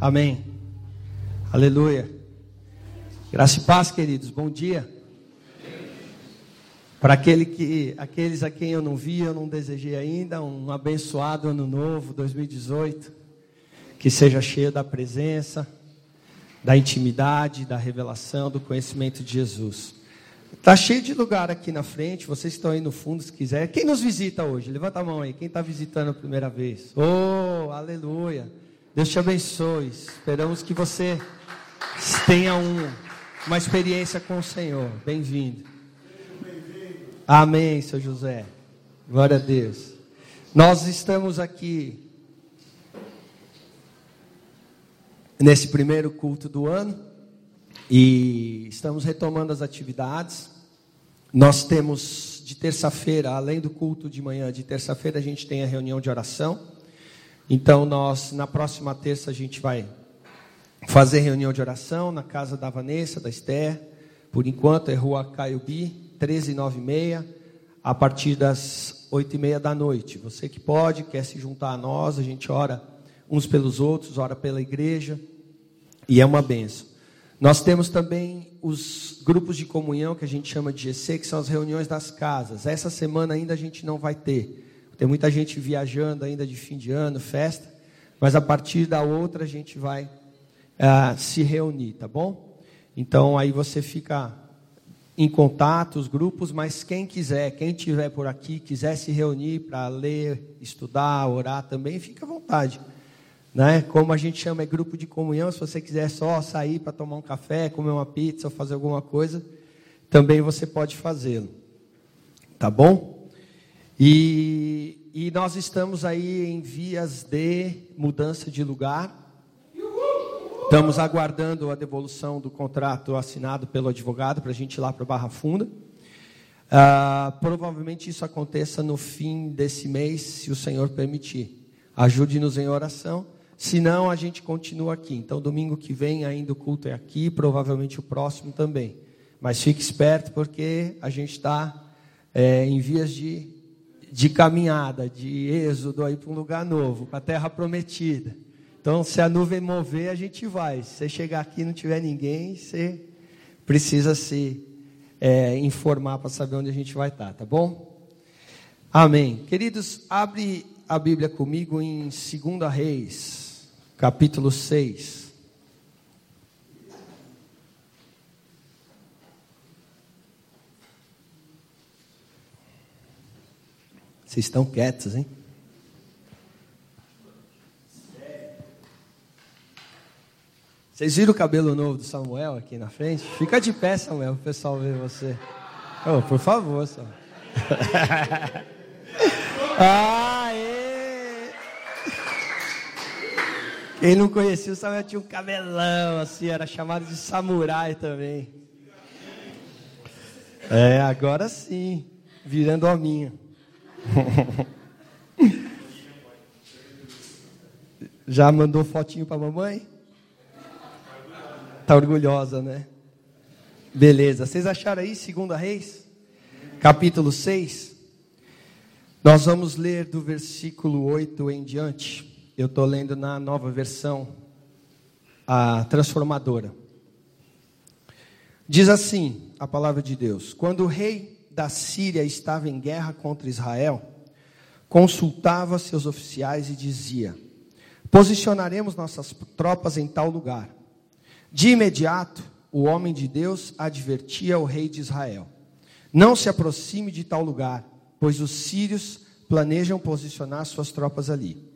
Amém. Aleluia. Graça e paz, queridos. Bom dia. Para aquele que, aqueles a quem eu não vi, eu não desejei ainda, um abençoado ano novo, 2018. Que seja cheio da presença, da intimidade, da revelação, do conhecimento de Jesus. Está cheio de lugar aqui na frente, vocês estão aí no fundo se quiser. Quem nos visita hoje? Levanta a mão aí, quem está visitando a primeira vez? Oh, aleluia. Deus te abençoe. Esperamos que você tenha um, uma experiência com o Senhor. Bem-vindo. Amém, seu José. Glória a Deus. Nós estamos aqui nesse primeiro culto do ano e estamos retomando as atividades. Nós temos de terça-feira, além do culto de manhã, de terça-feira a gente tem a reunião de oração. Então, nós, na próxima terça, a gente vai fazer reunião de oração na casa da Vanessa, da Esther. Por enquanto, é Rua Caiubi, 1396, a partir das 8 e meia da noite. Você que pode, quer se juntar a nós, a gente ora uns pelos outros, ora pela igreja, e é uma benção. Nós temos também os grupos de comunhão que a gente chama de GC, que são as reuniões das casas. Essa semana ainda a gente não vai ter. Tem muita gente viajando ainda de fim de ano, festa, mas a partir da outra a gente vai uh, se reunir, tá bom? Então aí você fica em contato, os grupos, mas quem quiser, quem tiver por aqui, quiser se reunir para ler, estudar, orar também, fica à vontade. Né? Como a gente chama é grupo de comunhão, se você quiser só sair para tomar um café, comer uma pizza ou fazer alguma coisa, também você pode fazê-lo. Tá bom? E, e nós estamos aí em vias de mudança de lugar. Estamos aguardando a devolução do contrato assinado pelo advogado para a gente ir lá para Barra Funda. Uh, provavelmente isso aconteça no fim desse mês, se o Senhor permitir. Ajude-nos em oração. Se não, a gente continua aqui. Então, domingo que vem ainda o culto é aqui, provavelmente o próximo também. Mas fique esperto porque a gente está é, em vias de de caminhada, de êxodo aí para um lugar novo, para a terra prometida. Então, se a nuvem mover, a gente vai. Se você chegar aqui e não tiver ninguém, você precisa se é, informar para saber onde a gente vai estar, tá bom? Amém. Queridos, abre a Bíblia comigo em 2 Reis, capítulo 6. Vocês estão quietos, hein? Vocês viram o cabelo novo do Samuel aqui na frente? Fica de pé, Samuel, o pessoal ver você. Oh, por favor, Samuel. Aê! Quem não conhecia o Samuel tinha um cabelão assim, era chamado de samurai também. É, agora sim, virando hominho. Já mandou fotinho para mamãe? Tá orgulhosa, né? Beleza. Vocês acharam aí, segunda Reis? Capítulo 6. Nós vamos ler do versículo 8 em diante. Eu estou lendo na nova versão, a transformadora. Diz assim a palavra de Deus: Quando o rei da Síria estava em guerra contra Israel, consultava seus oficiais e dizia: Posicionaremos nossas tropas em tal lugar. De imediato, o homem de Deus advertia o rei de Israel: Não se aproxime de tal lugar, pois os sírios planejam posicionar suas tropas ali.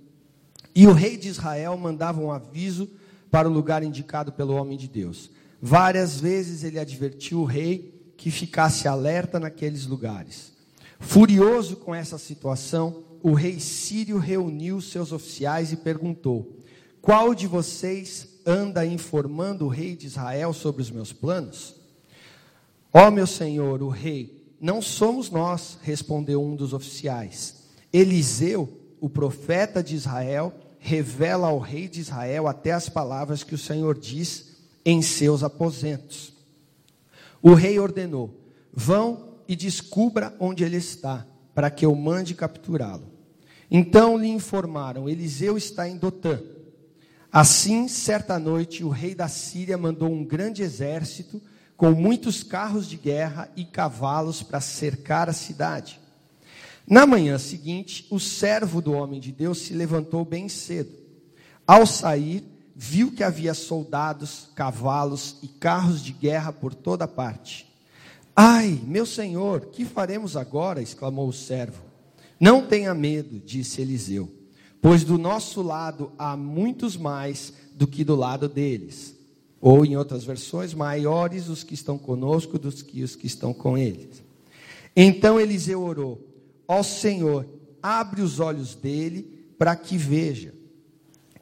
E o rei de Israel mandava um aviso para o lugar indicado pelo homem de Deus. Várias vezes ele advertiu o rei que ficasse alerta naqueles lugares. Furioso com essa situação, o rei sírio reuniu seus oficiais e perguntou: Qual de vocês anda informando o rei de Israel sobre os meus planos? Ó oh, meu senhor, o rei, não somos nós, respondeu um dos oficiais. Eliseu, o profeta de Israel, revela ao rei de Israel até as palavras que o Senhor diz em seus aposentos. O rei ordenou: Vão e descubra onde ele está, para que eu mande capturá-lo. Então lhe informaram: Eliseu está em Dotã. Assim, certa noite, o rei da Síria mandou um grande exército com muitos carros de guerra e cavalos para cercar a cidade. Na manhã seguinte, o servo do homem de Deus se levantou bem cedo. Ao sair, viu que havia soldados, cavalos e carros de guerra por toda parte. Ai, meu senhor, que faremos agora? exclamou o servo. Não tenha medo, disse Eliseu, pois do nosso lado há muitos mais do que do lado deles. Ou, em outras versões, maiores os que estão conosco do que os que estão com eles. Então Eliseu orou: Ó Senhor, abre os olhos dele para que veja.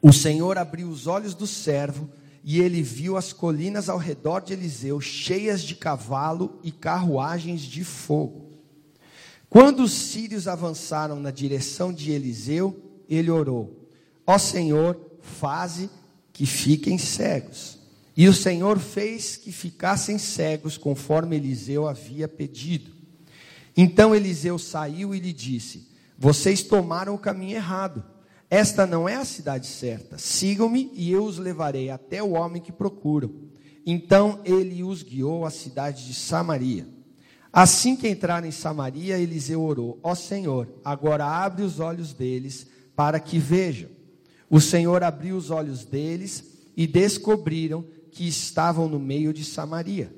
O Senhor abriu os olhos do servo e ele viu as colinas ao redor de Eliseu cheias de cavalo e carruagens de fogo. Quando os sírios avançaram na direção de Eliseu, ele orou: Ó Senhor, faze que fiquem cegos. E o Senhor fez que ficassem cegos, conforme Eliseu havia pedido. Então Eliseu saiu e lhe disse: Vocês tomaram o caminho errado. Esta não é a cidade certa. Sigam-me e eu os levarei até o homem que procuram. Então ele os guiou à cidade de Samaria. Assim que entraram em Samaria, Eliseu orou: Ó Senhor, agora abre os olhos deles para que vejam. O Senhor abriu os olhos deles e descobriram que estavam no meio de Samaria.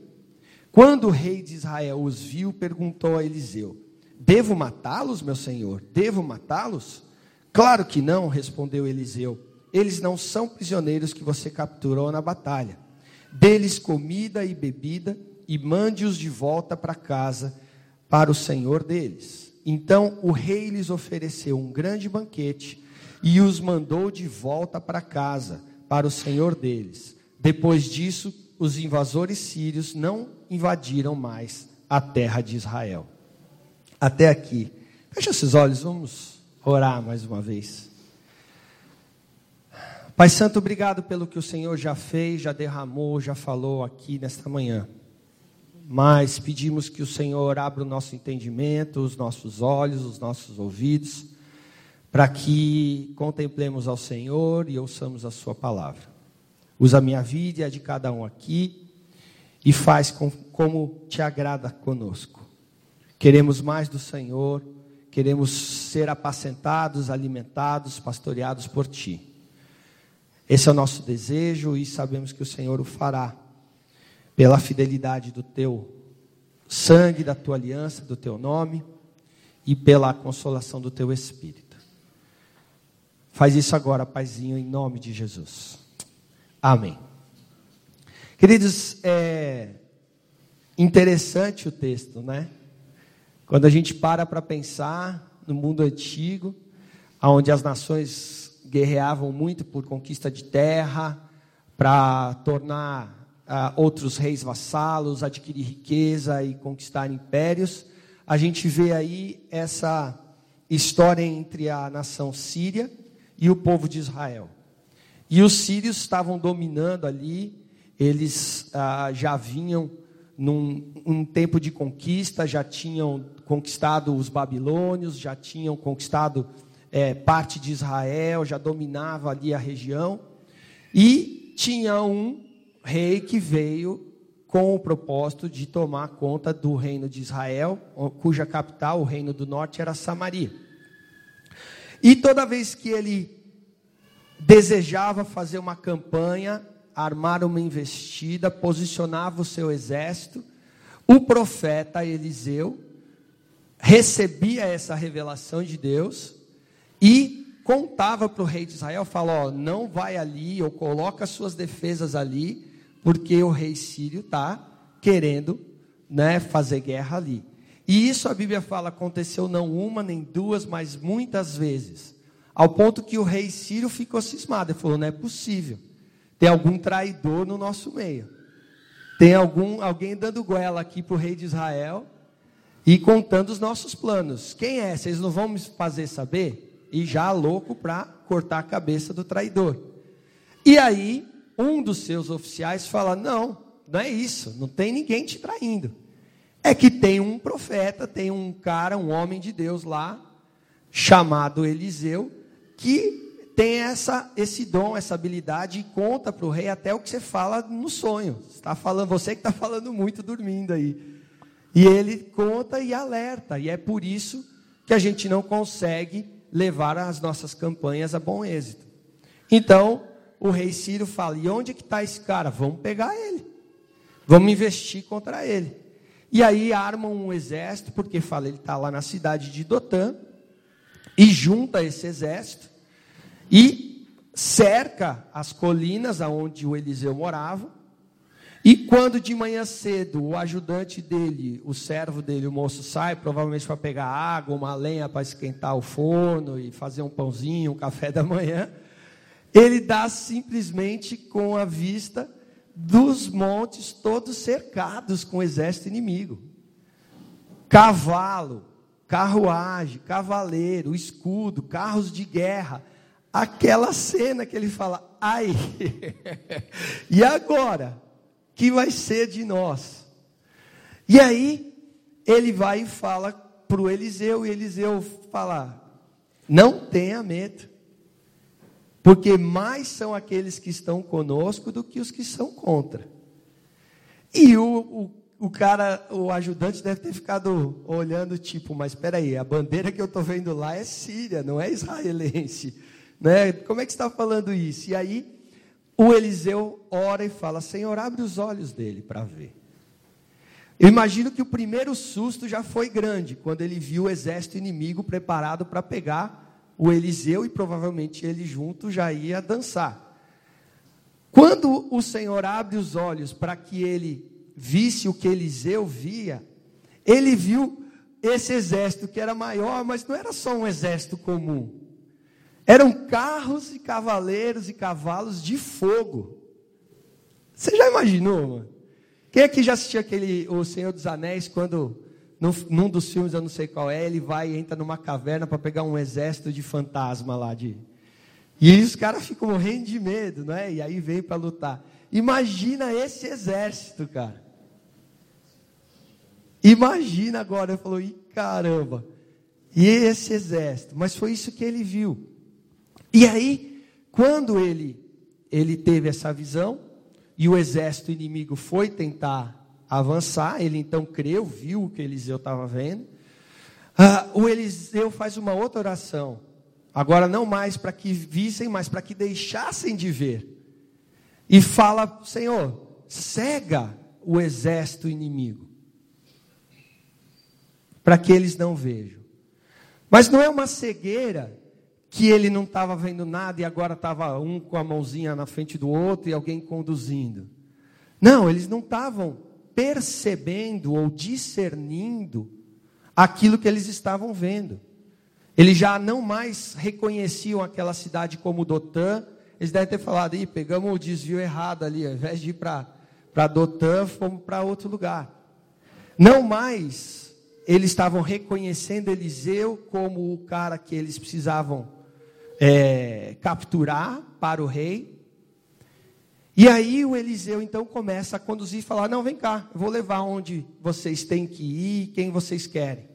Quando o rei de Israel os viu, perguntou a Eliseu: Devo matá-los, meu senhor? Devo matá-los? Claro que não, respondeu Eliseu. Eles não são prisioneiros que você capturou na batalha. Dê-lhes comida e bebida e mande-os de volta para casa, para o senhor deles. Então o rei lhes ofereceu um grande banquete e os mandou de volta para casa, para o senhor deles. Depois disso, os invasores sírios não invadiram mais a terra de Israel. Até aqui. Feche esses olhos, vamos orar mais uma vez. Pai Santo, obrigado pelo que o Senhor já fez, já derramou, já falou aqui nesta manhã. Mas pedimos que o Senhor abra o nosso entendimento, os nossos olhos, os nossos ouvidos, para que contemplemos ao Senhor e ouçamos a Sua palavra. Usa a minha vida e a de cada um aqui e faz com, como te agrada conosco. Queremos mais do Senhor queremos ser apacentados, alimentados, pastoreados por Ti. Esse é o nosso desejo e sabemos que o Senhor o fará, pela fidelidade do Teu sangue, da Tua aliança, do Teu nome e pela consolação do Teu Espírito. Faz isso agora, Paizinho, em nome de Jesus. Amém. Queridos, é interessante o texto, né? Quando a gente para para pensar no mundo antigo, onde as nações guerreavam muito por conquista de terra, para tornar uh, outros reis vassalos, adquirir riqueza e conquistar impérios, a gente vê aí essa história entre a nação síria e o povo de Israel. E os sírios estavam dominando ali, eles uh, já vinham num um tempo de conquista, já tinham conquistado os babilônios, já tinham conquistado é, parte de Israel, já dominava ali a região. E tinha um rei que veio com o propósito de tomar conta do reino de Israel, cuja capital, o reino do norte, era Samaria. E toda vez que ele desejava fazer uma campanha, armar uma investida, posicionava o seu exército, o profeta Eliseu recebia essa revelação de Deus e contava para o rei de Israel, falou, não vai ali, ou coloca suas defesas ali, porque o rei sírio está querendo né, fazer guerra ali. E isso a Bíblia fala aconteceu não uma nem duas, mas muitas vezes. Ao ponto que o rei sírio ficou cismado. Ele falou: não é possível. Tem algum traidor no nosso meio. Tem algum, alguém dando goela aqui para o rei de Israel e contando os nossos planos. Quem é? Vocês não vão me fazer saber? E já louco para cortar a cabeça do traidor. E aí, um dos seus oficiais fala: Não, não é isso, não tem ninguém te traindo. É que tem um profeta, tem um cara, um homem de Deus lá, chamado Eliseu, que tem essa, esse dom, essa habilidade e conta para o rei até o que você fala no sonho. Está falando, você que está falando muito dormindo aí. E ele conta e alerta. E é por isso que a gente não consegue levar as nossas campanhas a bom êxito. Então, o rei Ciro fala: e onde que está esse cara? Vamos pegar ele. Vamos investir contra ele. E aí armam um exército, porque fala, ele está lá na cidade de Dotã, e junta esse exército e cerca as colinas aonde o Eliseu morava. E quando de manhã cedo o ajudante dele, o servo dele, o moço sai, provavelmente para pegar água, uma lenha para esquentar o forno e fazer um pãozinho, um café da manhã, ele dá simplesmente com a vista dos montes todos cercados com o exército inimigo. Cavalo, carruagem, cavaleiro, escudo, carros de guerra. Aquela cena que ele fala, ai, e agora? que vai ser de nós? E aí, ele vai e fala para o Eliseu, e Eliseu fala: Não tenha medo, porque mais são aqueles que estão conosco do que os que são contra. E o, o, o cara, o ajudante deve ter ficado olhando, tipo, mas espera aí, a bandeira que eu estou vendo lá é síria, não é israelense. Né? Como é que está falando isso? E aí o Eliseu ora e fala: Senhor, abre os olhos dele para ver. Eu imagino que o primeiro susto já foi grande, quando ele viu o exército inimigo preparado para pegar o Eliseu e provavelmente ele junto já ia dançar. Quando o Senhor abre os olhos para que ele visse o que Eliseu via, ele viu esse exército que era maior, mas não era só um exército comum. Eram carros e cavaleiros e cavalos de fogo. Você já imaginou, mano? Quem aqui já assistiu aquele O Senhor dos Anéis, quando num, num dos filmes, eu não sei qual é, ele vai e entra numa caverna para pegar um exército de fantasma lá de. E os caras ficam morrendo de medo, não é? E aí vem para lutar. Imagina esse exército, cara. Imagina agora, ele falou, e caramba. E esse exército, mas foi isso que ele viu. E aí, quando ele, ele teve essa visão, e o exército inimigo foi tentar avançar, ele então creu, viu o que Eliseu estava vendo. Ah, o Eliseu faz uma outra oração, agora não mais para que vissem, mas para que deixassem de ver. E fala: Senhor, cega o exército inimigo, para que eles não vejam. Mas não é uma cegueira que ele não estava vendo nada e agora estava um com a mãozinha na frente do outro e alguém conduzindo. Não, eles não estavam percebendo ou discernindo aquilo que eles estavam vendo. Eles já não mais reconheciam aquela cidade como Dotã. Eles devem ter falado, Ih, pegamos o desvio errado ali, ao invés de ir para Dotã, fomos para outro lugar. Não mais eles estavam reconhecendo Eliseu como o cara que eles precisavam é, capturar para o rei. E aí o Eliseu então começa a conduzir e falar: Não, vem cá, eu vou levar onde vocês têm que ir, quem vocês querem.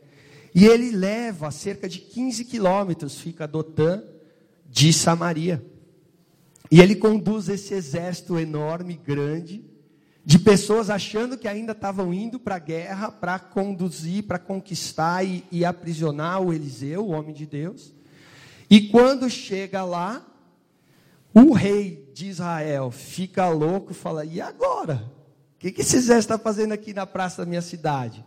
E ele leva cerca de 15 quilômetros, fica Dotã, de Samaria. E ele conduz esse exército enorme, grande, de pessoas achando que ainda estavam indo para a guerra para conduzir, para conquistar e, e aprisionar o Eliseu, o homem de Deus. E quando chega lá, o rei de Israel fica louco e fala: E agora? O que, que esse Zé está fazendo aqui na praça da minha cidade?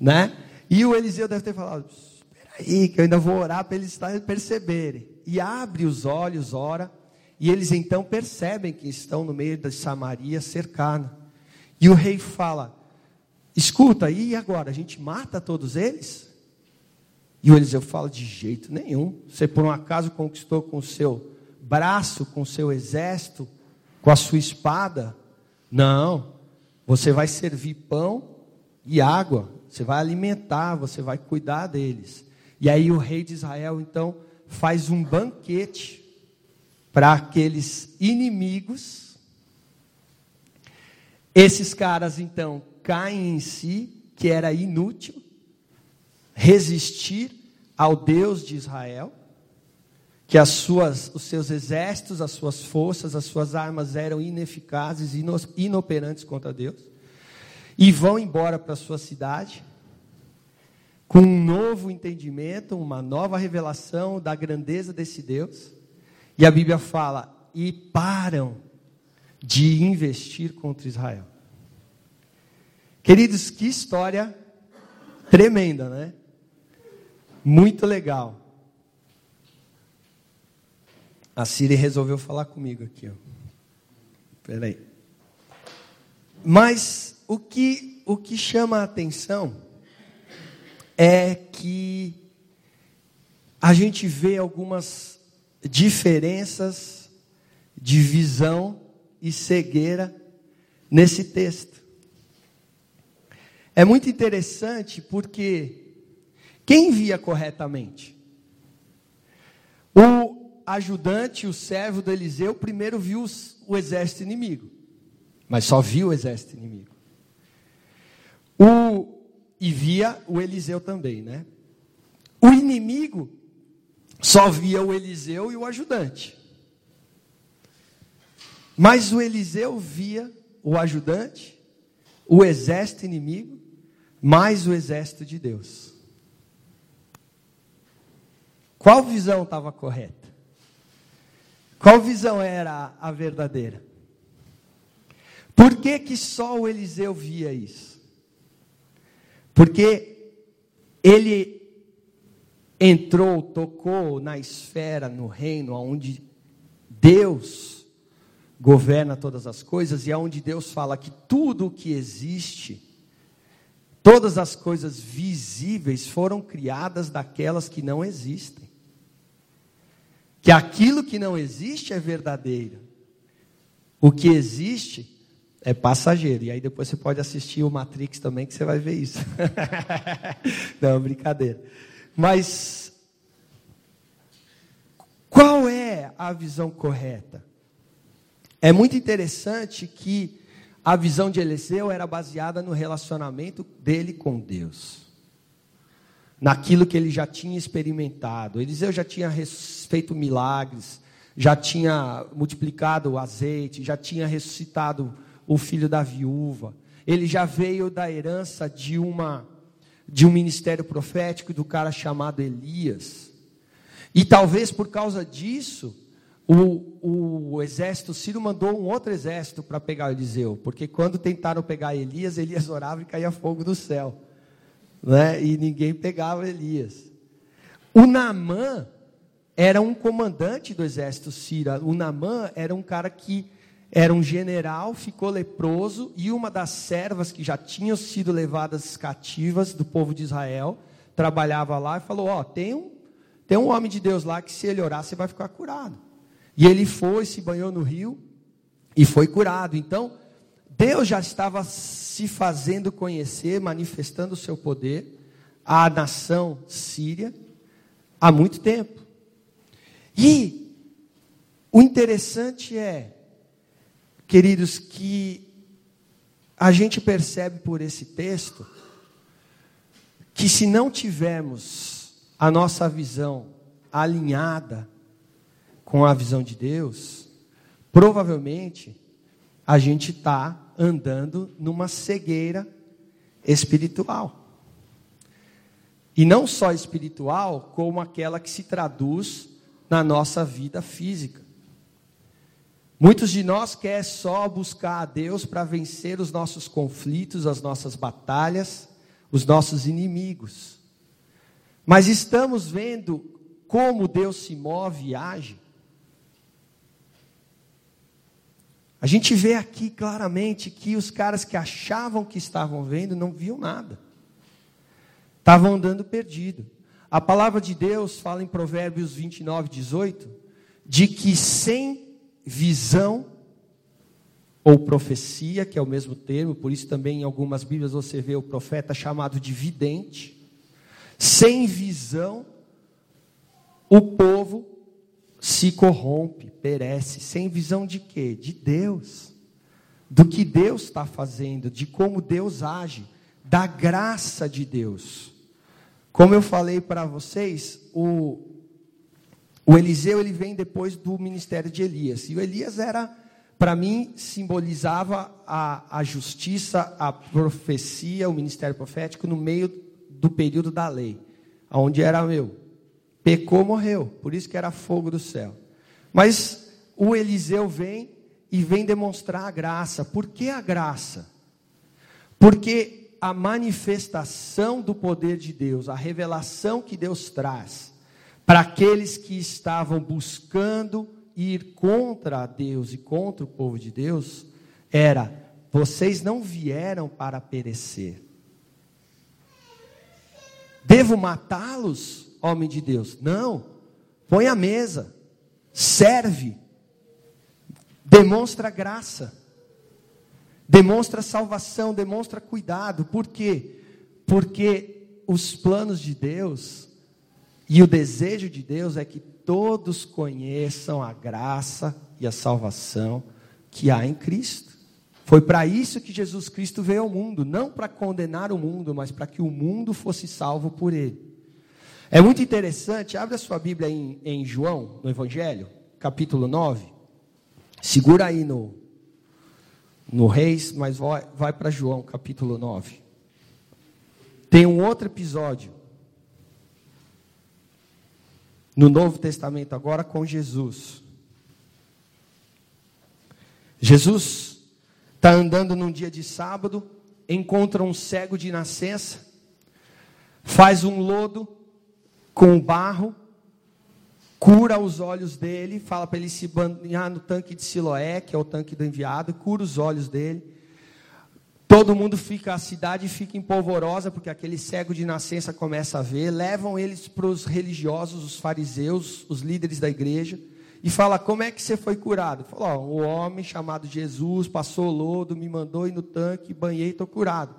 Né? E o Eliseu deve ter falado: Espera aí, que eu ainda vou orar para eles perceberem. E abre os olhos, ora, e eles então percebem que estão no meio da Samaria cercada. E o rei fala: Escuta, e agora? A gente mata todos eles? E o Eliseu fala: de jeito nenhum. Você por um acaso conquistou com o seu braço, com o seu exército, com a sua espada? Não. Você vai servir pão e água. Você vai alimentar, você vai cuidar deles. E aí o rei de Israel então faz um banquete para aqueles inimigos. Esses caras então caem em si, que era inútil resistir ao Deus de Israel. que as suas, os seus exércitos, as suas forças, as suas armas eram ineficazes, inoperantes contra Deus, e vão embora para a sua cidade com um novo entendimento, uma nova revelação da grandeza desse Deus. E a Bíblia fala: e param de investir contra Israel. Queridos, que história tremenda, né? Muito legal. A Siri resolveu falar comigo aqui, ó. Peraí. Mas o que, o que chama a atenção é que a gente vê algumas diferenças de visão e cegueira nesse texto. É muito interessante porque quem via corretamente? O ajudante, o servo do Eliseu, primeiro viu o exército inimigo, mas só viu o exército inimigo. O e via o Eliseu também, né? O inimigo só via o Eliseu e o ajudante. Mas o Eliseu via o ajudante, o exército inimigo, mais o exército de Deus. Qual visão estava correta? Qual visão era a verdadeira? Por que, que só o Eliseu via isso? Porque ele entrou, tocou na esfera, no reino, onde Deus governa todas as coisas e aonde Deus fala que tudo o que existe, todas as coisas visíveis foram criadas daquelas que não existem. Que aquilo que não existe é verdadeiro. O que existe é passageiro. E aí depois você pode assistir o Matrix também, que você vai ver isso. Não, brincadeira. Mas qual é a visão correta? É muito interessante que a visão de Eliseu era baseada no relacionamento dele com Deus. Naquilo que ele já tinha experimentado. Eliseu já tinha feito milagres, já tinha multiplicado o azeite, já tinha ressuscitado o filho da viúva. Ele já veio da herança de uma de um ministério profético do cara chamado Elias. E talvez por causa disso, o, o exército Ciro mandou um outro exército para pegar Eliseu, porque quando tentaram pegar Elias, Elias orava e caía fogo do céu, né? E ninguém pegava Elias. O Naamã era um comandante do exército Sírio. O Naamã era um cara que era um general, ficou leproso, e uma das servas que já tinham sido levadas cativas do povo de Israel, trabalhava lá e falou: Ó, oh, tem, um, tem um homem de Deus lá que se ele orar, você vai ficar curado. E ele foi, se banhou no rio e foi curado. Então, Deus já estava se fazendo conhecer, manifestando o seu poder à nação síria há muito tempo. E o interessante é Queridos, que a gente percebe por esse texto que se não tivermos a nossa visão alinhada com a visão de Deus, provavelmente a gente está andando numa cegueira espiritual. E não só espiritual, como aquela que se traduz na nossa vida física. Muitos de nós quer só buscar a Deus para vencer os nossos conflitos, as nossas batalhas, os nossos inimigos. Mas estamos vendo como Deus se move e age? A gente vê aqui claramente que os caras que achavam que estavam vendo não viam nada. Estavam andando perdido. A palavra de Deus fala em Provérbios 29, 18, de que sem visão ou profecia, que é o mesmo termo, por isso também em algumas Bíblias você vê o profeta chamado de vidente. Sem visão, o povo se corrompe, perece. Sem visão de quê? De Deus. Do que Deus está fazendo, de como Deus age, da graça de Deus. Como eu falei para vocês, o O Eliseu ele vem depois do ministério de Elias. E o Elias era, para mim, simbolizava a, a justiça, a profecia, o ministério profético no meio do período da lei, onde era meu. Pecou, morreu. Por isso que era fogo do céu. Mas o Eliseu vem e vem demonstrar a graça. Por que a graça? Porque a manifestação do poder de Deus, a revelação que Deus traz para aqueles que estavam buscando ir contra Deus e contra o povo de Deus, era: vocês não vieram para perecer. Devo matá-los, homem de Deus? Não. Põe a mesa, serve, demonstra graça, demonstra salvação, demonstra cuidado. Por quê? Porque os planos de Deus e o desejo de Deus é que todos conheçam a graça e a salvação que há em Cristo. Foi para isso que Jesus Cristo veio ao mundo, não para condenar o mundo, mas para que o mundo fosse salvo por ele. É muito interessante, abre a sua Bíblia em, em João, no Evangelho, capítulo 9. Segura aí no, no Reis, mas vai, vai para João, capítulo 9. Tem um outro episódio no Novo Testamento agora com Jesus. Jesus está andando num dia de sábado, encontra um cego de nascença, faz um lodo com barro, cura os olhos dele, fala para ele se banhar no tanque de Siloé, que é o tanque do enviado, cura os olhos dele. Todo mundo fica, a cidade fica empolvorosa, porque aquele cego de nascença começa a ver. Levam eles para os religiosos, os fariseus, os líderes da igreja, e fala: Como é que você foi curado? Oh, Um homem chamado Jesus passou lodo, me mandou ir no tanque, banhei e estou curado.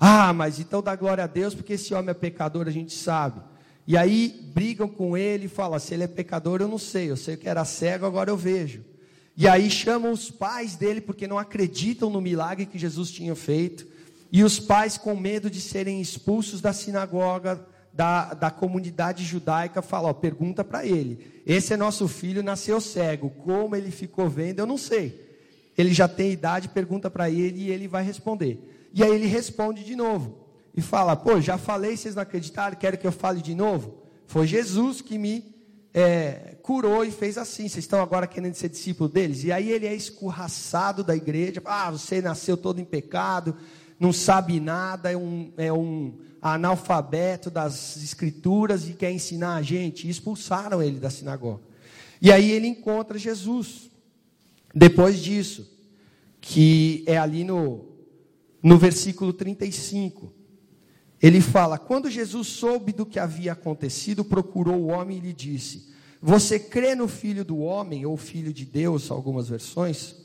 Ah, mas então dá glória a Deus, porque esse homem é pecador, a gente sabe. E aí brigam com ele e falam: Se ele é pecador, eu não sei, eu sei que era cego, agora eu vejo. E aí chamam os pais dele porque não acreditam no milagre que Jesus tinha feito. E os pais, com medo de serem expulsos da sinagoga, da, da comunidade judaica, falam: ó, pergunta para ele. Esse é nosso filho, nasceu cego. Como ele ficou vendo, eu não sei. Ele já tem idade, pergunta para ele e ele vai responder. E aí ele responde de novo. E fala: pô, já falei, vocês não acreditaram, querem que eu fale de novo? Foi Jesus que me é, curou e fez assim. Vocês estão agora querendo ser discípulo deles? E aí ele é escorraçado da igreja. Ah, você nasceu todo em pecado, não sabe nada, é um, é um analfabeto das escrituras e quer ensinar a gente. E expulsaram ele da sinagoga. E aí ele encontra Jesus. Depois disso, que é ali no, no versículo 35. Ele fala: Quando Jesus soube do que havia acontecido, procurou o homem e lhe disse: Você crê no filho do homem, ou filho de Deus, algumas versões?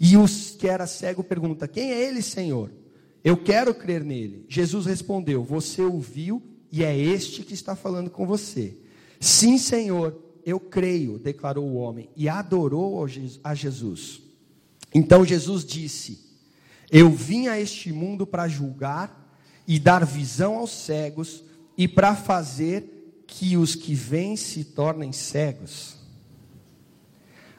E os que era cego pergunta: Quem é ele, Senhor? Eu quero crer nele. Jesus respondeu: Você ouviu e é este que está falando com você. Sim, Senhor, eu creio, declarou o homem e adorou a Jesus. Então Jesus disse: Eu vim a este mundo para julgar e dar visão aos cegos, e para fazer que os que vêm se tornem cegos.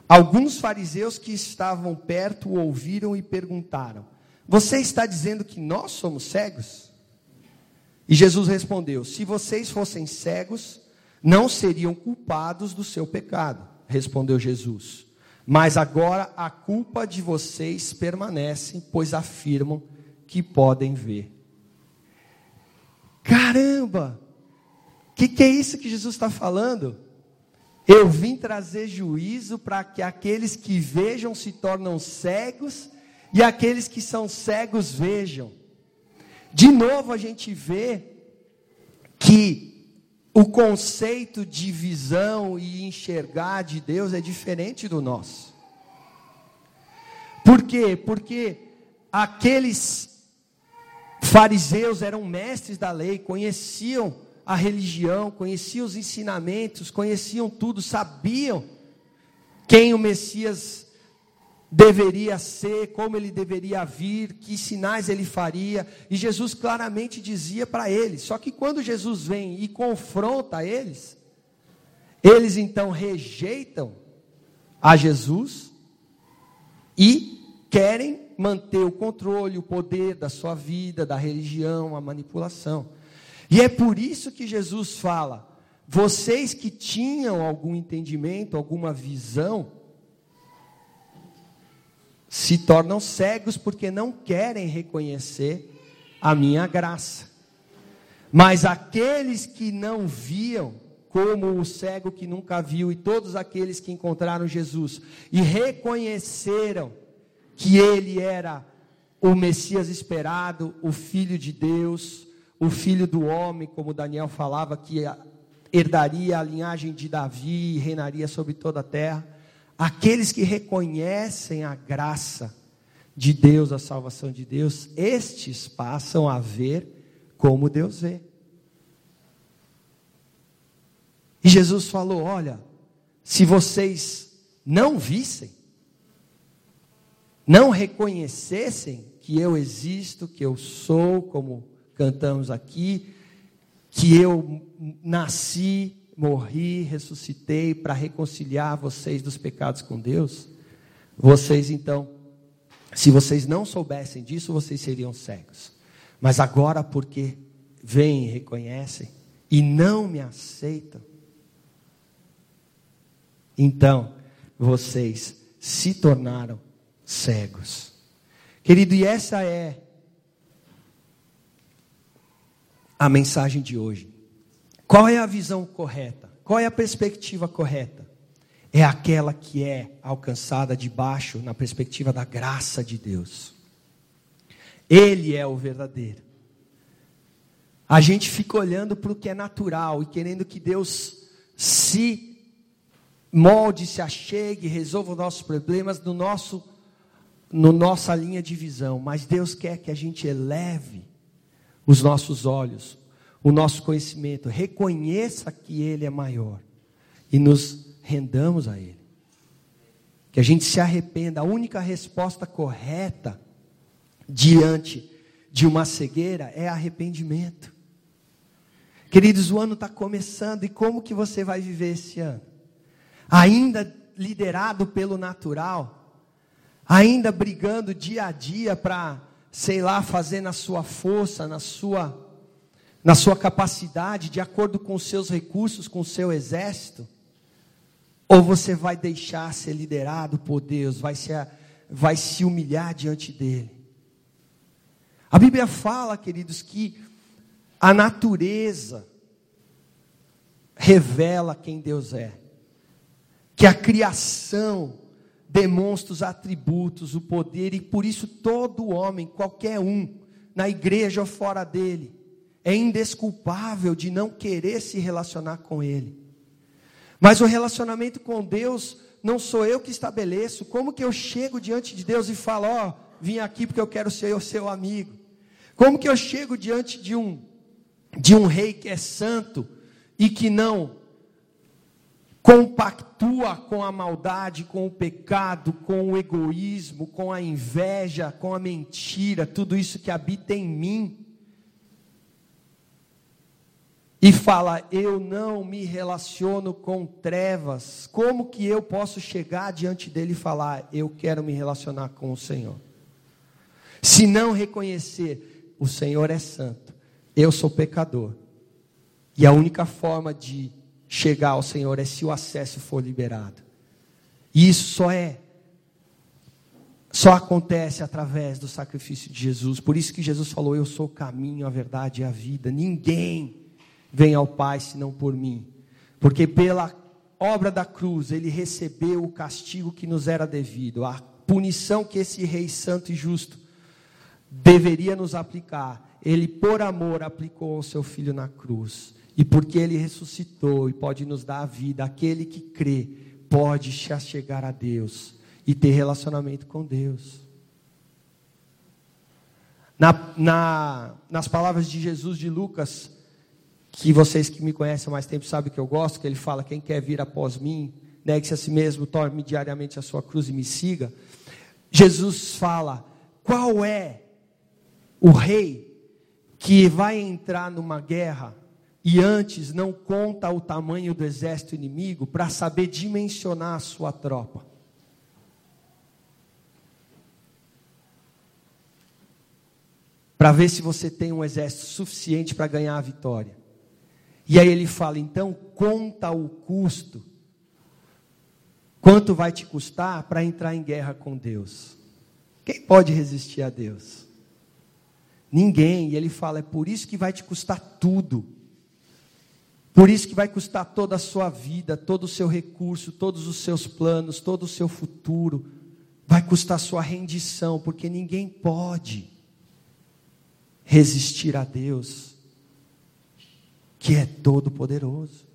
Alguns fariseus que estavam perto ouviram e perguntaram: Você está dizendo que nós somos cegos? E Jesus respondeu: Se vocês fossem cegos, não seriam culpados do seu pecado. Respondeu Jesus. Mas agora a culpa de vocês permanece, pois afirmam que podem ver. Caramba! O que, que é isso que Jesus está falando? Eu vim trazer juízo para que aqueles que vejam se tornam cegos e aqueles que são cegos vejam. De novo a gente vê que o conceito de visão e enxergar de Deus é diferente do nosso. Por quê? Porque aqueles Fariseus eram mestres da lei, conheciam a religião, conheciam os ensinamentos, conheciam tudo, sabiam quem o Messias deveria ser, como ele deveria vir, que sinais ele faria, e Jesus claramente dizia para eles. Só que quando Jesus vem e confronta eles, Eles então rejeitam a Jesus e querem manter o controle, o poder da sua vida, da religião, a manipulação. E é por isso que Jesus fala: vocês que tinham algum entendimento, alguma visão, se tornam cegos porque não querem reconhecer a minha graça. Mas aqueles que não viam, como o cego que nunca viu, e todos aqueles que encontraram Jesus e reconheceram que ele era o Messias esperado, o Filho de Deus, o Filho do homem, como Daniel falava, que herdaria a linhagem de Davi e reinaria sobre toda a terra. Aqueles que reconhecem a graça de Deus, a salvação de Deus, estes passam a ver como Deus vê. E Jesus falou: Olha, se vocês não vissem, não reconhecessem que eu existo, que eu sou, como cantamos aqui, que eu nasci, morri, ressuscitei para reconciliar vocês dos pecados com Deus, vocês então, se vocês não soubessem disso, vocês seriam cegos. Mas agora, porque vêm e reconhecem e não me aceitam, então vocês se tornaram cegos. Querido, e essa é a mensagem de hoje. Qual é a visão correta? Qual é a perspectiva correta? É aquela que é alcançada de baixo na perspectiva da graça de Deus. Ele é o verdadeiro. A gente fica olhando para o que é natural e querendo que Deus se molde, se achegue, resolva os nossos problemas no nosso, no nossa linha de visão. Mas Deus quer que a gente eleve os nossos olhos, o nosso conhecimento, reconheça que Ele é maior e nos rendamos a Ele. Que a gente se arrependa. A única resposta correta diante de uma cegueira é arrependimento. Queridos, o ano está começando e como que você vai viver esse ano? ainda liderado pelo natural, ainda brigando dia a dia para, sei lá, fazer na sua força, na sua na sua capacidade, de acordo com os seus recursos, com o seu exército? Ou você vai deixar ser liderado por Deus, vai se, vai se humilhar diante dele? A Bíblia fala, queridos, que a natureza revela quem Deus é que a criação demonstra os atributos, o poder, e por isso todo homem, qualquer um, na igreja ou fora dele, é indesculpável de não querer se relacionar com ele. Mas o relacionamento com Deus não sou eu que estabeleço. Como que eu chego diante de Deus e falo, ó, oh, vim aqui porque eu quero ser o seu amigo? Como que eu chego diante de um de um rei que é santo e que não compactua com a maldade, com o pecado, com o egoísmo, com a inveja, com a mentira, tudo isso que habita em mim. E fala: Eu não me relaciono com trevas. Como que eu posso chegar diante dele e falar: Eu quero me relacionar com o Senhor? Se não reconhecer, o Senhor é santo, eu sou pecador. E a única forma de chegar ao Senhor é se o acesso for liberado. E isso só é só acontece através do sacrifício de Jesus. Por isso que Jesus falou: Eu sou o caminho, a verdade e a vida. Ninguém vem ao Pai senão por mim. Porque pela obra da cruz ele recebeu o castigo que nos era devido, a punição que esse rei santo e justo deveria nos aplicar. Ele por amor aplicou ao seu filho na cruz. E porque ele ressuscitou e pode nos dar a vida, aquele que crê pode chegar a Deus e ter relacionamento com Deus. Na, na, nas palavras de Jesus de Lucas, que vocês que me conhecem há mais tempo sabem que eu gosto, que ele fala: quem quer vir após mim, negue-se a si mesmo, torne diariamente a sua cruz e me siga. Jesus fala: qual é o rei que vai entrar numa guerra e antes não conta o tamanho do exército inimigo para saber dimensionar a sua tropa. Para ver se você tem um exército suficiente para ganhar a vitória. E aí ele fala: então, conta o custo. Quanto vai te custar para entrar em guerra com Deus? Quem pode resistir a Deus? Ninguém. E ele fala: é por isso que vai te custar tudo. Por isso que vai custar toda a sua vida, todo o seu recurso, todos os seus planos, todo o seu futuro. Vai custar sua rendição, porque ninguém pode resistir a Deus, que é todo poderoso.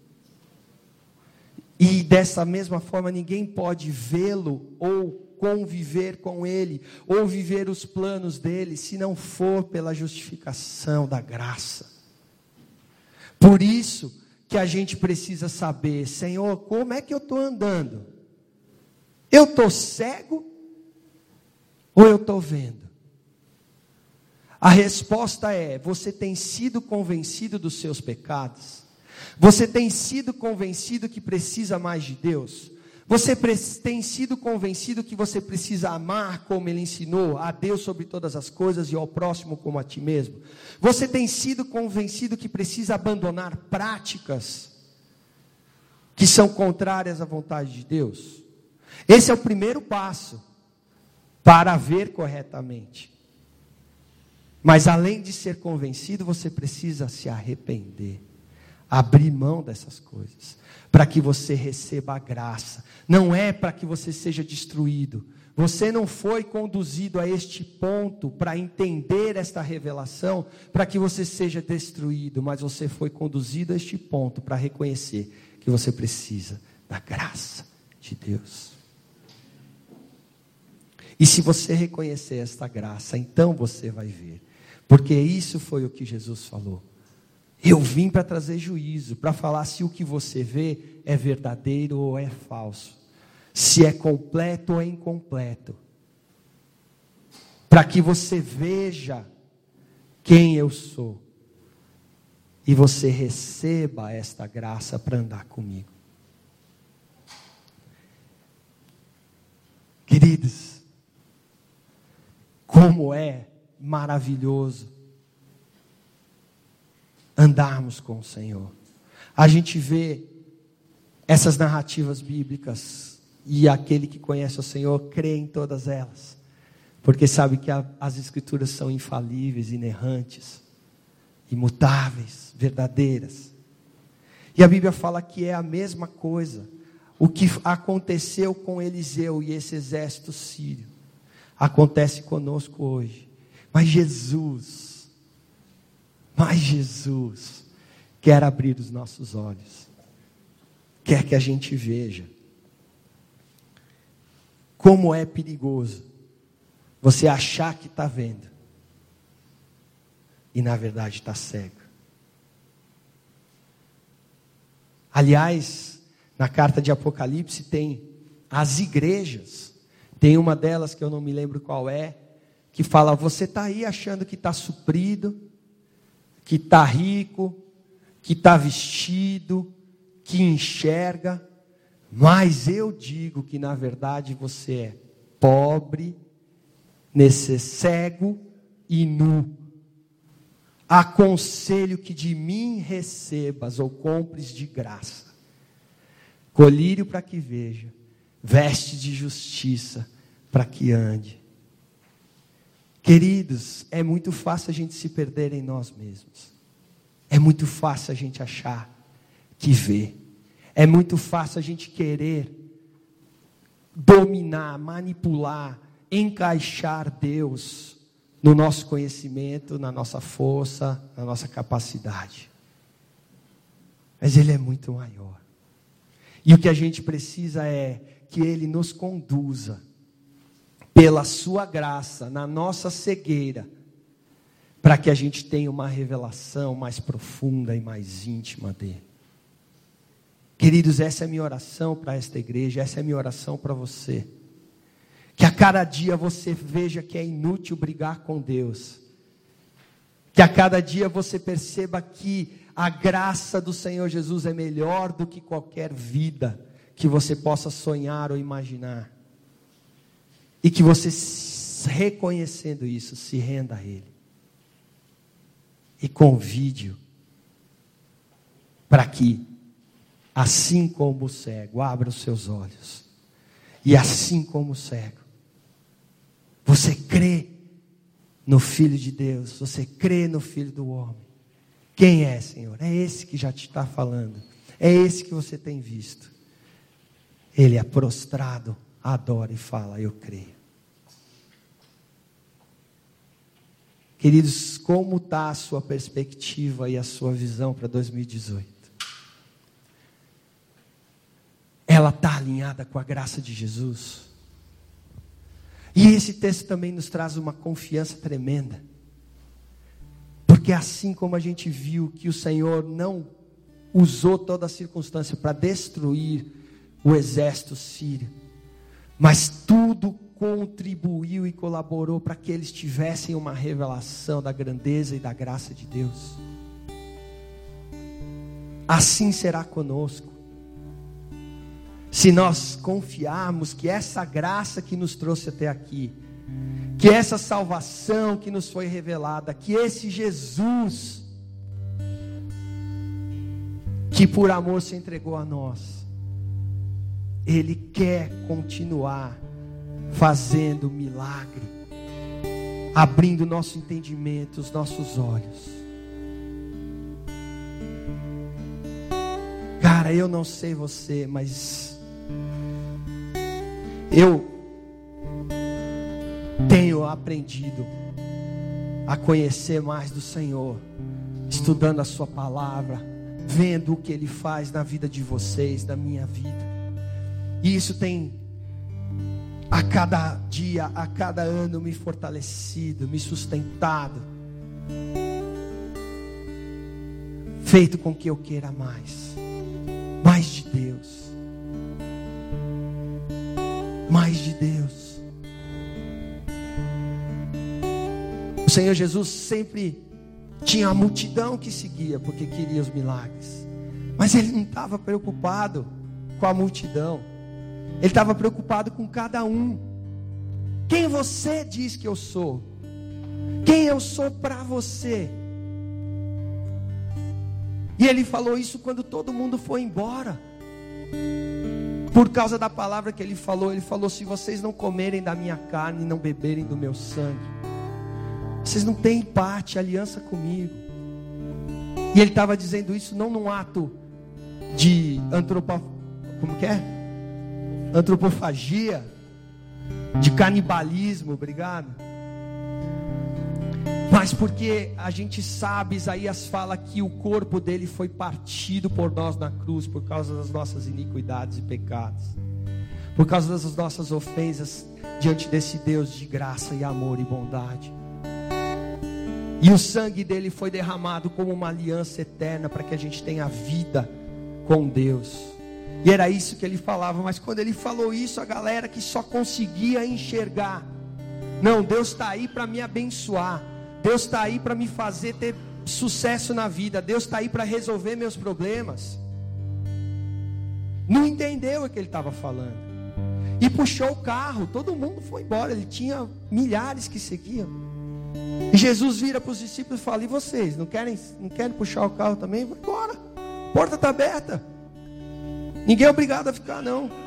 E dessa mesma forma, ninguém pode vê-lo ou conviver com ele, ou viver os planos dele, se não for pela justificação da graça. Por isso que a gente precisa saber, Senhor, como é que eu estou andando? Eu estou cego ou eu estou vendo? A resposta é: você tem sido convencido dos seus pecados? Você tem sido convencido que precisa mais de Deus? Você tem sido convencido que você precisa amar como Ele ensinou, a Deus sobre todas as coisas e ao próximo como a ti mesmo? Você tem sido convencido que precisa abandonar práticas que são contrárias à vontade de Deus? Esse é o primeiro passo para ver corretamente. Mas além de ser convencido, você precisa se arrepender, abrir mão dessas coisas, para que você receba a graça. Não é para que você seja destruído. Você não foi conduzido a este ponto para entender esta revelação, para que você seja destruído, mas você foi conduzido a este ponto para reconhecer que você precisa da graça de Deus. E se você reconhecer esta graça, então você vai ver porque isso foi o que Jesus falou. Eu vim para trazer juízo, para falar se o que você vê é verdadeiro ou é falso, se é completo ou é incompleto, para que você veja quem eu sou. E você receba esta graça para andar comigo. Queridos, como é maravilhoso andarmos com o Senhor. A gente vê essas narrativas bíblicas e aquele que conhece o Senhor crê em todas elas, porque sabe que a, as Escrituras são infalíveis, inerrantes, imutáveis, verdadeiras. E a Bíblia fala que é a mesma coisa. O que aconteceu com Eliseu e esse exército sírio acontece conosco hoje. Mas Jesus, mas Jesus quer abrir os nossos olhos, quer que a gente veja. Como é perigoso você achar que está vendo e na verdade está cego. Aliás, na carta de Apocalipse tem as igrejas, tem uma delas que eu não me lembro qual é, que fala: você está aí achando que está suprido, que está rico, que está vestido, que enxerga, mas eu digo que na verdade você é pobre, nesse cego e nu. Aconselho que de mim recebas ou compres de graça, colírio para que veja, veste de justiça para que ande Queridos, é muito fácil a gente se perder em nós mesmos. É muito fácil a gente achar que vê. É muito fácil a gente querer dominar, manipular, encaixar Deus no nosso conhecimento, na nossa força, na nossa capacidade. Mas Ele é muito maior. E o que a gente precisa é que Ele nos conduza pela sua graça, na nossa cegueira, para que a gente tenha uma revelação mais profunda e mais íntima dele. Queridos, essa é a minha oração para esta igreja, essa é a minha oração para você. Que a cada dia você veja que é inútil brigar com Deus. Que a cada dia você perceba que a graça do Senhor Jesus é melhor do que qualquer vida que você possa sonhar ou imaginar. E que você, reconhecendo isso, se renda a Ele. E convide-o para que, assim como o cego, abra os seus olhos. E assim como o cego, você crê no Filho de Deus, você crê no Filho do homem. Quem é, Senhor? É esse que já te está falando. É esse que você tem visto. Ele é prostrado, adora e fala: Eu creio. Queridos, como está a sua perspectiva e a sua visão para 2018? Ela está alinhada com a graça de Jesus? E esse texto também nos traz uma confiança tremenda. Porque assim como a gente viu que o Senhor não usou toda a circunstância para destruir o exército sírio, mas tudo contribuiu e colaborou para que eles tivessem uma revelação da grandeza e da graça de Deus. Assim será conosco se nós confiarmos que essa graça que nos trouxe até aqui, que essa salvação que nos foi revelada, que esse Jesus, que por amor se entregou a nós, Ele quer continuar fazendo milagre, abrindo nosso entendimento, os nossos olhos. Cara, eu não sei você, mas eu tenho aprendido a conhecer mais do Senhor, estudando a Sua palavra, vendo o que Ele faz na vida de vocês, na minha vida. E isso tem a cada dia, a cada ano me fortalecido, me sustentado, feito com que eu queira mais, mais de Deus. Mais de Deus. O Senhor Jesus sempre tinha a multidão que seguia porque queria os milagres, mas ele não estava preocupado com a multidão, ele estava preocupado com cada um. Quem você diz que eu sou? Quem eu sou para você? E ele falou isso quando todo mundo foi embora. Por causa da palavra que ele falou, ele falou: se vocês não comerem da minha carne e não beberem do meu sangue, vocês não têm parte, aliança comigo. E ele estava dizendo isso não num ato de antropo, como que é? Antropofagia, de canibalismo, obrigado mas porque a gente sabe, Isaías fala que o corpo dele foi partido por nós na cruz por causa das nossas iniquidades e pecados, por causa das nossas ofensas diante desse Deus de graça e amor e bondade. E o sangue dele foi derramado como uma aliança eterna para que a gente tenha vida com Deus. E era isso que ele falava, mas quando ele falou isso, a galera que só conseguia enxergar, não, Deus está aí para me abençoar. Deus está aí para me fazer ter sucesso na vida. Deus está aí para resolver meus problemas. Não entendeu o que ele estava falando. E puxou o carro. Todo mundo foi embora. Ele tinha milhares que seguiam. E Jesus vira para os discípulos e fala: E vocês? Não querem, não querem puxar o carro também? Vai embora. A porta está aberta. Ninguém é obrigado a ficar, não.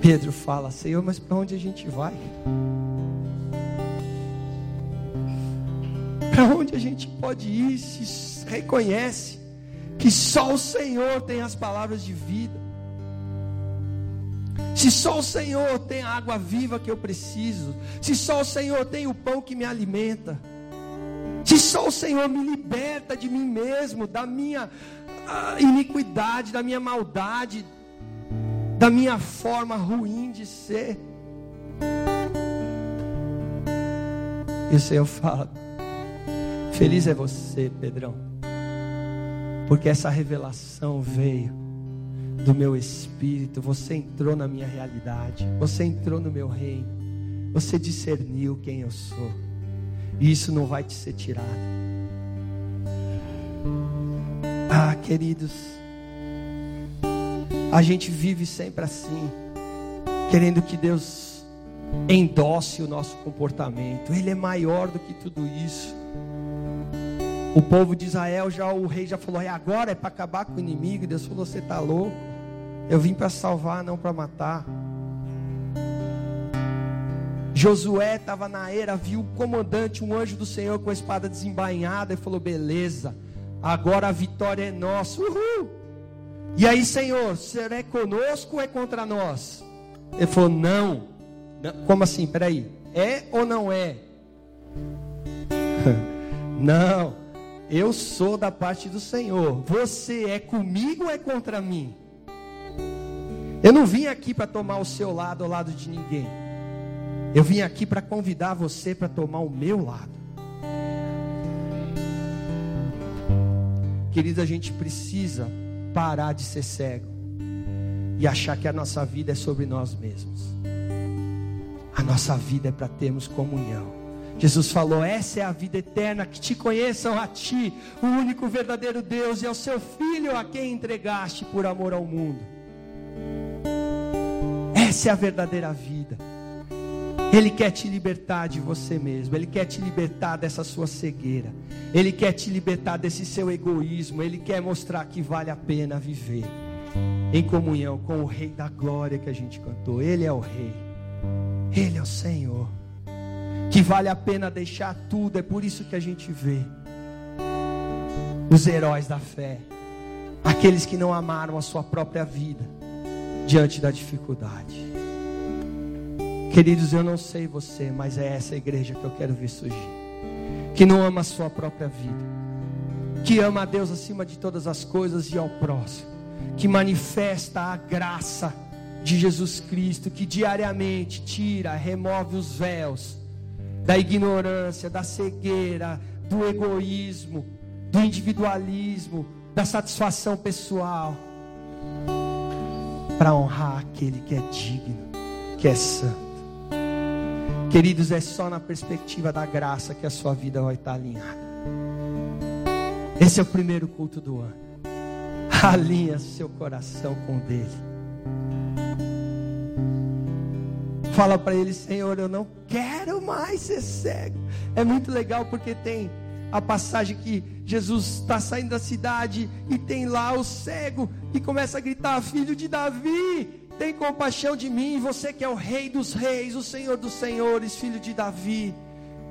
Pedro fala: Senhor, mas para onde a gente vai? Para onde a gente pode ir se reconhece que só o Senhor tem as palavras de vida? Se só o Senhor tem a água viva que eu preciso, se só o Senhor tem o pão que me alimenta, se só o Senhor me liberta de mim mesmo, da minha ah, iniquidade, da minha maldade, da minha forma ruim de ser. E o Senhor fala: Feliz é você, Pedrão, porque essa revelação veio do meu espírito. Você entrou na minha realidade, você entrou no meu reino, você discerniu quem eu sou. E isso não vai te ser tirado. Ah, queridos, a gente vive sempre assim, querendo que Deus endosse o nosso comportamento. Ele é maior do que tudo isso. O povo de Israel já o rei já falou: "É agora é para acabar com o inimigo". Deus falou: "Você está louco? Eu vim para salvar, não para matar". Josué estava na era, viu o comandante, um anjo do Senhor com a espada desembainhada e falou: "Beleza, agora a vitória é nossa". Uhul! E aí, Senhor, será é conosco ou é contra nós? Ele falou: "Não". Como assim? Peraí. É ou não é? não. Eu sou da parte do Senhor. Você é comigo ou é contra mim? Eu não vim aqui para tomar o seu lado ao lado de ninguém. Eu vim aqui para convidar você para tomar o meu lado. Querido, a gente precisa parar de ser cego e achar que a nossa vida é sobre nós mesmos. A nossa vida é para termos comunhão. Jesus falou: Essa é a vida eterna, que te conheçam a ti, o único verdadeiro Deus, e ao seu Filho a quem entregaste por amor ao mundo. Essa é a verdadeira vida. Ele quer te libertar de você mesmo, Ele quer te libertar dessa sua cegueira, Ele quer te libertar desse seu egoísmo, Ele quer mostrar que vale a pena viver em comunhão com o Rei da Glória que a gente cantou. Ele é o Rei, Ele é o Senhor que vale a pena deixar tudo. É por isso que a gente vê os heróis da fé, aqueles que não amaram a sua própria vida diante da dificuldade. Queridos, eu não sei você, mas é essa igreja que eu quero ver surgir. Que não ama a sua própria vida, que ama a Deus acima de todas as coisas e ao próximo, que manifesta a graça de Jesus Cristo, que diariamente tira, remove os véus da ignorância, da cegueira, do egoísmo, do individualismo, da satisfação pessoal, para honrar aquele que é digno, que é santo. Queridos, é só na perspectiva da graça que a sua vida vai estar alinhada. Esse é o primeiro culto do ano. Alinha seu coração com o dele. Fala para ele, Senhor, eu não quero mais ser cego. É muito legal porque tem a passagem que Jesus está saindo da cidade e tem lá o cego e começa a gritar: Filho de Davi, tem compaixão de mim. Você que é o Rei dos Reis, o Senhor dos Senhores, filho de Davi,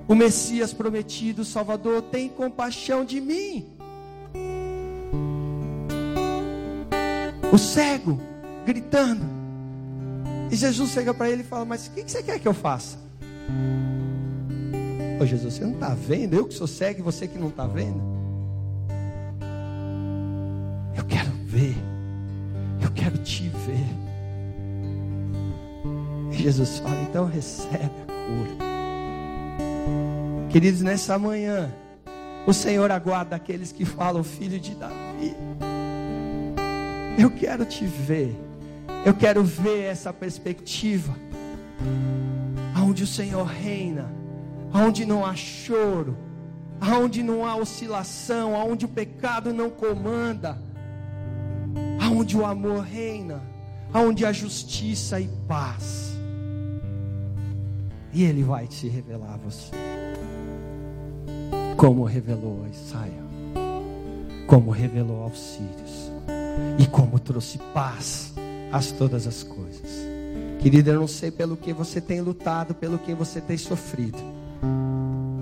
o Messias prometido, Salvador, tem compaixão de mim. O cego gritando. E Jesus chega para ele e fala: Mas o que você quer que eu faça? Ô Jesus, você não está vendo? Eu que sou cego e você que não está vendo? Eu quero ver. Eu quero te ver. E Jesus fala: Então recebe a cura. Queridos, nessa manhã, o Senhor aguarda aqueles que falam, filho de Davi. Eu quero te ver. Eu quero ver essa perspectiva, aonde o Senhor reina, aonde não há choro, aonde não há oscilação, aonde o pecado não comanda, aonde o amor reina, aonde há justiça e paz. E Ele vai te revelar a você, como revelou a Isaia, como revelou aos sírios, e como trouxe paz as todas as coisas. Querida, eu não sei pelo que você tem lutado, pelo que você tem sofrido,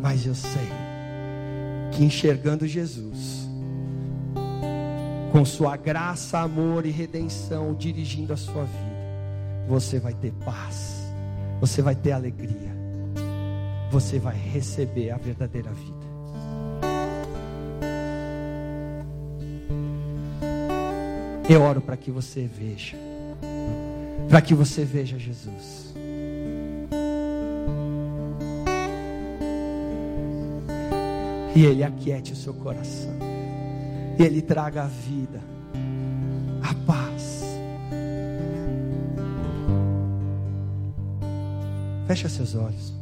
mas eu sei que enxergando Jesus, com sua graça, amor e redenção dirigindo a sua vida, você vai ter paz, você vai ter alegria, você vai receber a verdadeira vida. Eu oro para que você veja para que você veja Jesus. E Ele aquiete o seu coração. E Ele traga a vida, Fecha seus olhos.